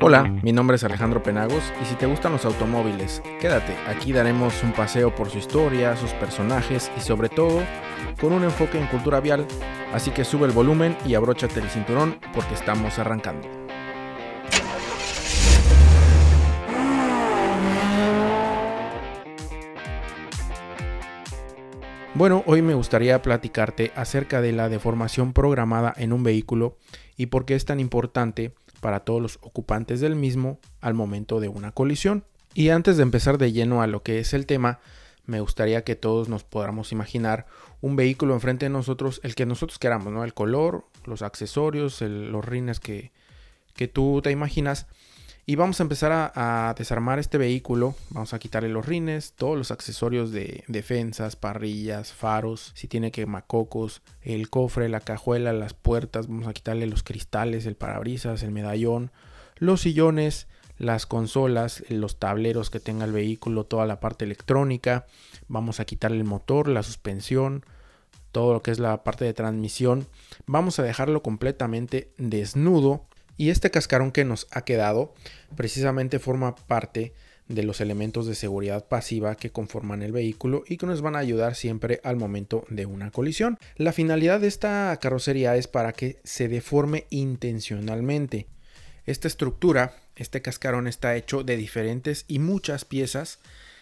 Hola, mi nombre es Alejandro Penagos y si te gustan los automóviles, quédate, aquí daremos un paseo por su historia, sus personajes y sobre todo con un enfoque en cultura vial, así que sube el volumen y abróchate el cinturón porque estamos arrancando. Bueno, hoy me gustaría platicarte acerca de la deformación programada en un vehículo y por qué es tan importante para todos los ocupantes del mismo al momento de una colisión. Y antes de empezar de lleno a lo que es el tema, me gustaría que todos nos podamos imaginar un vehículo enfrente de nosotros, el que nosotros queramos, ¿no? El color, los accesorios, los rines que, que tú te imaginas y vamos a empezar a, desarmar este vehículo. Vamos a quitarle los rines, todos los accesorios de defensas, parrillas, faros, si tiene quemacocos, el cofre, la cajuela, las puertas. Vamos a quitarle los cristales, el parabrisas, el medallón, los sillones, las consolas, los tableros que tenga el vehículo, toda la parte electrónica. Vamos a quitarle el motor, la suspensión, todo lo que es la parte de transmisión. Vamos a dejarlo completamente desnudo y este cascarón que nos ha quedado precisamente forma parte de los elementos de seguridad pasiva que conforman el vehículo y que nos van a ayudar siempre al momento de una colisión. La finalidad de esta carrocería es para que se deforme intencionalmente. Esta estructura, este cascarón está hecho de diferentes y muchas piezas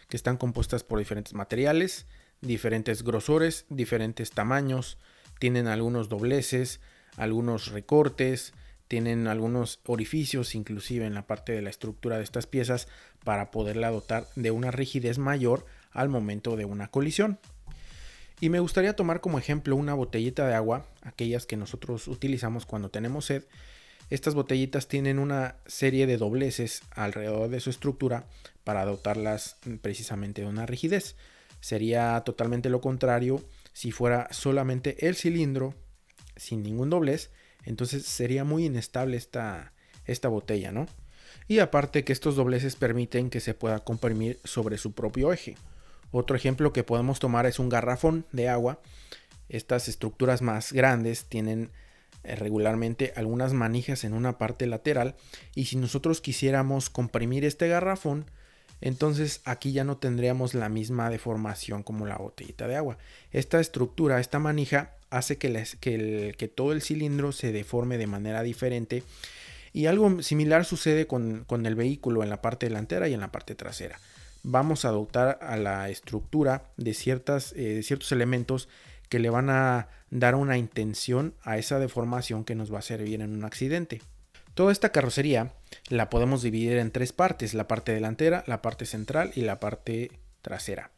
que están compuestas por diferentes materiales, diferentes grosores, diferentes tamaños, tienen algunos dobleces, algunos recortes, tienen algunos orificios inclusive en la parte de la estructura de estas piezas para poderla dotar de una rigidez mayor al momento de una colisión. Y me gustaría tomar como ejemplo una botellita de agua, aquellas que nosotros utilizamos cuando tenemos sed. Estas botellitas tienen una serie de dobleces alrededor de su estructura para dotarlas precisamente de una rigidez. Sería totalmente lo contrario si fuera solamente el cilindro sin ningún doblez entonces sería muy inestable esta, esta botella, ¿no? Y aparte que estos dobleces permiten que se pueda comprimir sobre su propio eje. Otro ejemplo que podemos tomar es un garrafón de agua. Estas estructuras más grandes tienen eh, regularmente algunas manijas en una parte lateral y si nosotros quisiéramos comprimir este garrafón, entonces aquí ya no tendríamos la misma deformación como la botellita de agua. Esta estructura, esta manija, hace que, todo el cilindro se deforme de manera diferente. Y algo similar sucede con, el vehículo en la parte delantera y en la parte trasera. Vamos a adoptar a la estructura de, eh, de ciertos elementos que le van a dar una intención a esa deformación que nos va a servir en un accidente. Toda esta carrocería la podemos dividir en tres partes, la parte delantera, la parte central y la parte trasera.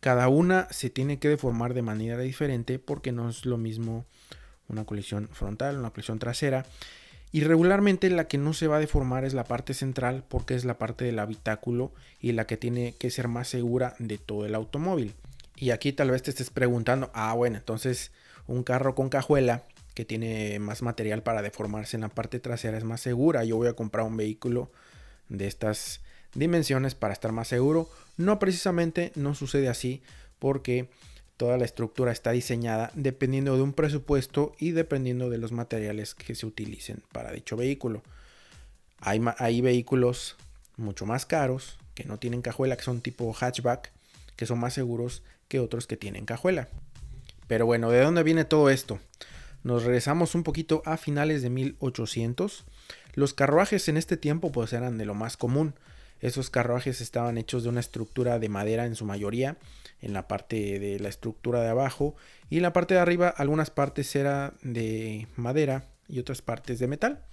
Cada una se tiene que deformar de manera diferente porque no es lo mismo una colisión frontal, una colisión trasera. Y regularmente la que no se va a deformar es la parte central porque es la parte del habitáculo y la que tiene que ser más segura de todo el automóvil. Y aquí tal vez te estés preguntando, ah bueno, entonces un carro con cajuela que tiene más material para deformarse en la parte trasera es más segura. Yo voy a comprar un vehículo de estas dimensiones para estar más seguro. No precisamente no sucede así porque toda la estructura está diseñada dependiendo de un presupuesto y dependiendo de los materiales que se utilicen para dicho vehículo. Hay, vehículos mucho más caros que no tienen cajuela, que son tipo hatchback, que son más seguros que otros que tienen cajuela. Pero bueno, ¿de dónde viene todo esto? Nos regresamos un poquito a finales de 1800. Los carruajes en este tiempo pues eran de lo más común. Esos carruajes estaban hechos de una estructura de madera en su mayoría, en la parte de la estructura de abajo, y en la parte de arriba algunas partes eran de madera y otras partes de metal.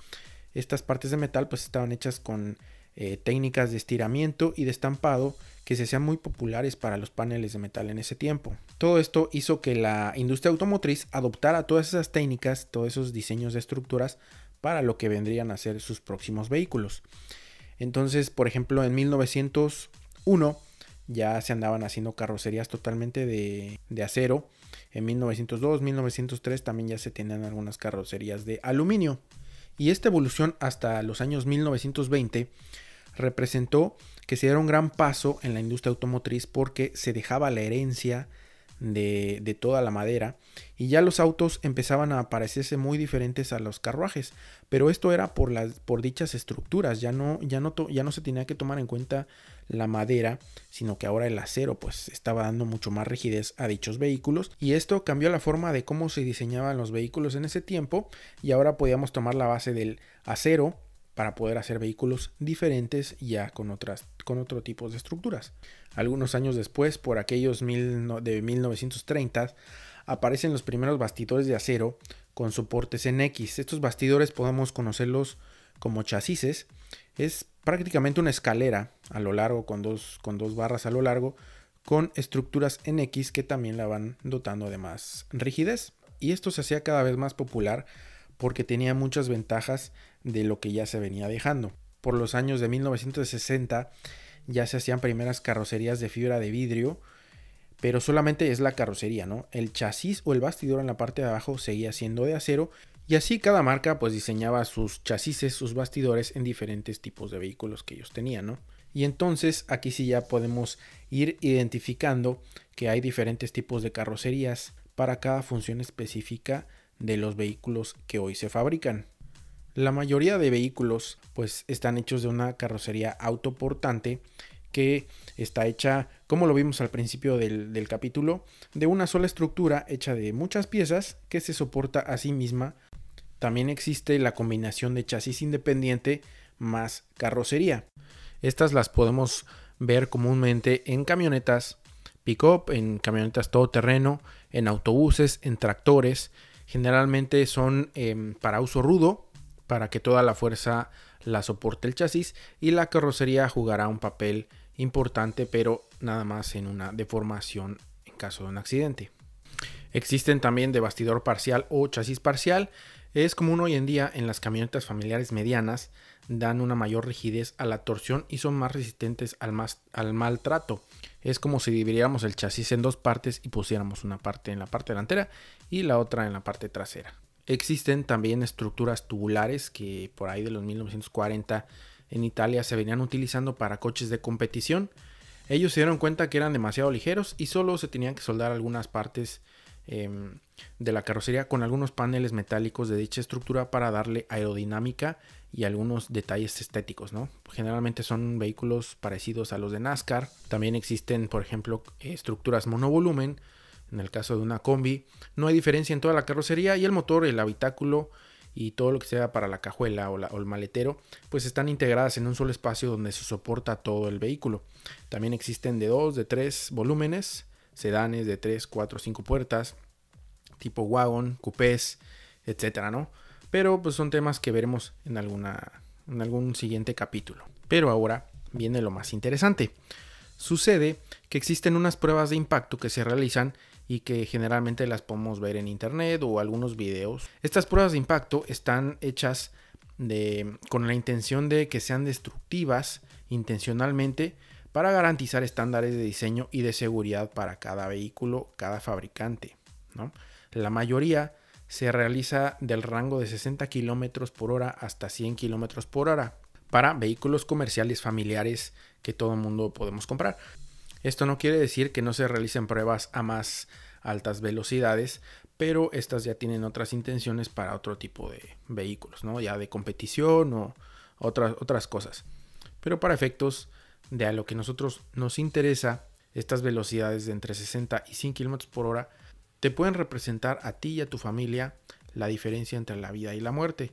Estas partes de metal pues estaban hechas con eh, técnicas de estiramiento y de estampado que se hacían muy populares para los paneles de metal en ese tiempo. Todo esto hizo que la industria automotriz adoptara todas esas técnicas, todos esos diseños de estructuras para lo que vendrían a ser sus próximos vehículos. Entonces, por ejemplo, en 1901 ya se andaban haciendo carrocerías totalmente de, acero. En 1902, 1903 también ya se tenían algunas carrocerías de aluminio. Y esta evolución hasta los años 1920 representó que se diera un gran paso en la industria automotriz porque se dejaba la herencia de, toda la madera y ya los autos empezaban a parecerse muy diferentes a los carruajes pero esto era por las por dichas estructuras ya no ya no ya no se tenía que tomar en cuenta la madera sino que ahora el acero pues estaba dando mucho más rigidez a dichos vehículos y esto cambió la forma de cómo se diseñaban los vehículos en ese tiempo y ahora podíamos tomar la base del acero para poder hacer vehículos diferentes ya con otras con otro tipo de estructuras. Algunos años después, por aquellos mil, de 1930, aparecen los primeros bastidores de acero con soportes en X. Estos bastidores podemos conocerlos como chasis. Es prácticamente una escalera a lo largo con dos, con dos barras a lo largo con estructuras en X que también la van dotando de más rigidez. Y esto se hacía cada vez más popular porque tenía muchas ventajas de lo que ya se venía dejando. Por los años de 1960 ya se hacían primeras carrocerías de fibra de vidrio, pero solamente es la carrocería, ¿no? El chasis o el bastidor en la parte de abajo seguía siendo de acero y así cada marca pues diseñaba sus chasis, sus bastidores en diferentes tipos de vehículos que ellos tenían, ¿no? Y entonces aquí sí ya podemos ir identificando que hay diferentes tipos de carrocerías para cada función específica de los vehículos que hoy se fabrican. La mayoría de vehículos pues están hechos de una carrocería autoportante que está hecha, como lo vimos al principio del, capítulo, de una sola estructura hecha de muchas piezas que se soporta a sí misma. También existe la combinación de chasis independiente más carrocería. Estas las podemos ver comúnmente en camionetas pick-up, en camionetas todoterreno, en autobuses, en tractores, Generalmente son em, para uso rudo, para que toda la fuerza la soporte el chasis y la carrocería jugará un papel importante, pero nada más en una deformación en caso de un accidente. Existen también de bastidor parcial o chasis parcial. Es común hoy en día en las camionetas familiares medianas, dan una mayor rigidez a la torsión y son más resistentes al, al maltrato. Es como si dividiéramos el chasis en dos partes y pusiéramos una parte en la parte delantera y la otra en la parte trasera. Existen también estructuras tubulares que por ahí de los 1940 en Italia se venían utilizando para coches de competición. Ellos se dieron cuenta que eran demasiado ligeros y solo se tenían que soldar algunas partes em, de la carrocería con algunos paneles metálicos de dicha estructura para darle aerodinámica y algunos detalles estéticos, ¿no? Generalmente son vehículos parecidos a los de NASCAR. También existen, por ejemplo, estructuras monovolumen. En el caso de una combi, no hay diferencia en toda la carrocería y el motor, el habitáculo y todo lo que sea para la cajuela o, el maletero, pues están integradas en un solo espacio donde se soporta todo el vehículo. También existen de dos, de tres volúmenes, sedanes de tres, cuatro, cinco puertas, tipo wagon, coupés, etcétera, ¿no? Pero pues son temas que veremos en, alguna, en algún siguiente capítulo. Pero ahora viene lo más interesante. Sucede que existen unas pruebas de impacto que se realizan y que generalmente las podemos ver en internet o algunos videos. Estas pruebas de impacto están hechas de, con la intención de que sean destructivas intencionalmente para garantizar estándares de diseño y de seguridad para cada vehículo, cada fabricante. La mayoría se realiza del rango de 60 km por hora hasta 100 km por hora para vehículos comerciales familiares que todo el mundo podemos comprar. Esto no quiere decir que no se realicen pruebas a más altas velocidades, pero estas ya tienen otras intenciones para otro tipo de vehículos, ¿no? Ya de competición o otras, otras cosas. Pero para efectos de a lo que nosotros nos interesa, estas velocidades de entre 60 y 100 km por hora te pueden representar a ti y a tu familia la diferencia entre la vida y la muerte.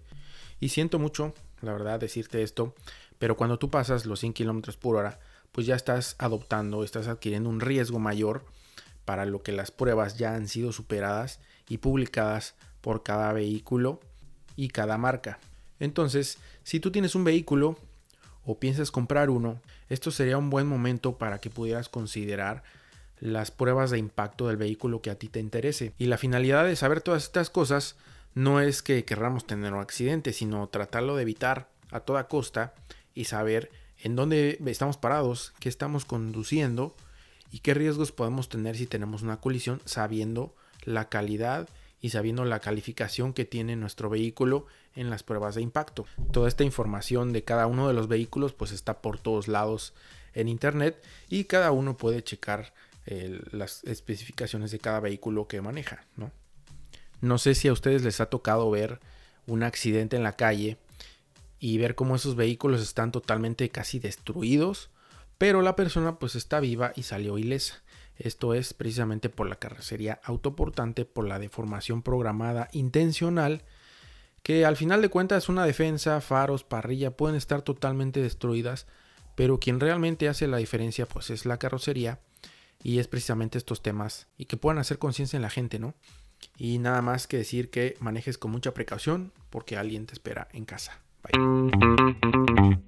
Y siento mucho, la verdad, decirte esto, pero cuando tú pasas los 100 km por hora, pues ya estás adoptando, estás adquiriendo un riesgo mayor para lo que las pruebas ya han sido superadas y publicadas por cada vehículo y cada marca. Entonces, si tú tienes un vehículo o piensas comprar uno, esto sería un buen momento para que pudieras considerar las pruebas de impacto del vehículo que a ti te interese. Y la finalidad de saber todas estas cosas no es que querramos tener un accidente, sino tratarlo de evitar a toda costa y saber en dónde estamos parados, qué estamos conduciendo y qué riesgos podemos tener si tenemos una colisión sabiendo la calidad y sabiendo la calificación que tiene nuestro vehículo en las pruebas de impacto. Toda esta información de cada uno de los vehículos pues está por todos lados en internet y cada uno puede checar las especificaciones de cada vehículo que maneja. No sé si a ustedes les ha tocado ver un accidente en la calle y ver cómo esos vehículos están totalmente casi destruidos, pero la persona pues está viva y salió ilesa. Esto es precisamente por la carrocería autoportante, por la deformación programada intencional, que al final de cuentas una defensa, faros, parrilla pueden estar totalmente destruidas, pero quien realmente hace la diferencia pues es la carrocería y es precisamente estos temas y que puedan hacer conciencia en la gente, ¿no? Y nada más que decir que manejes con mucha precaución porque alguien te espera en casa. Bye.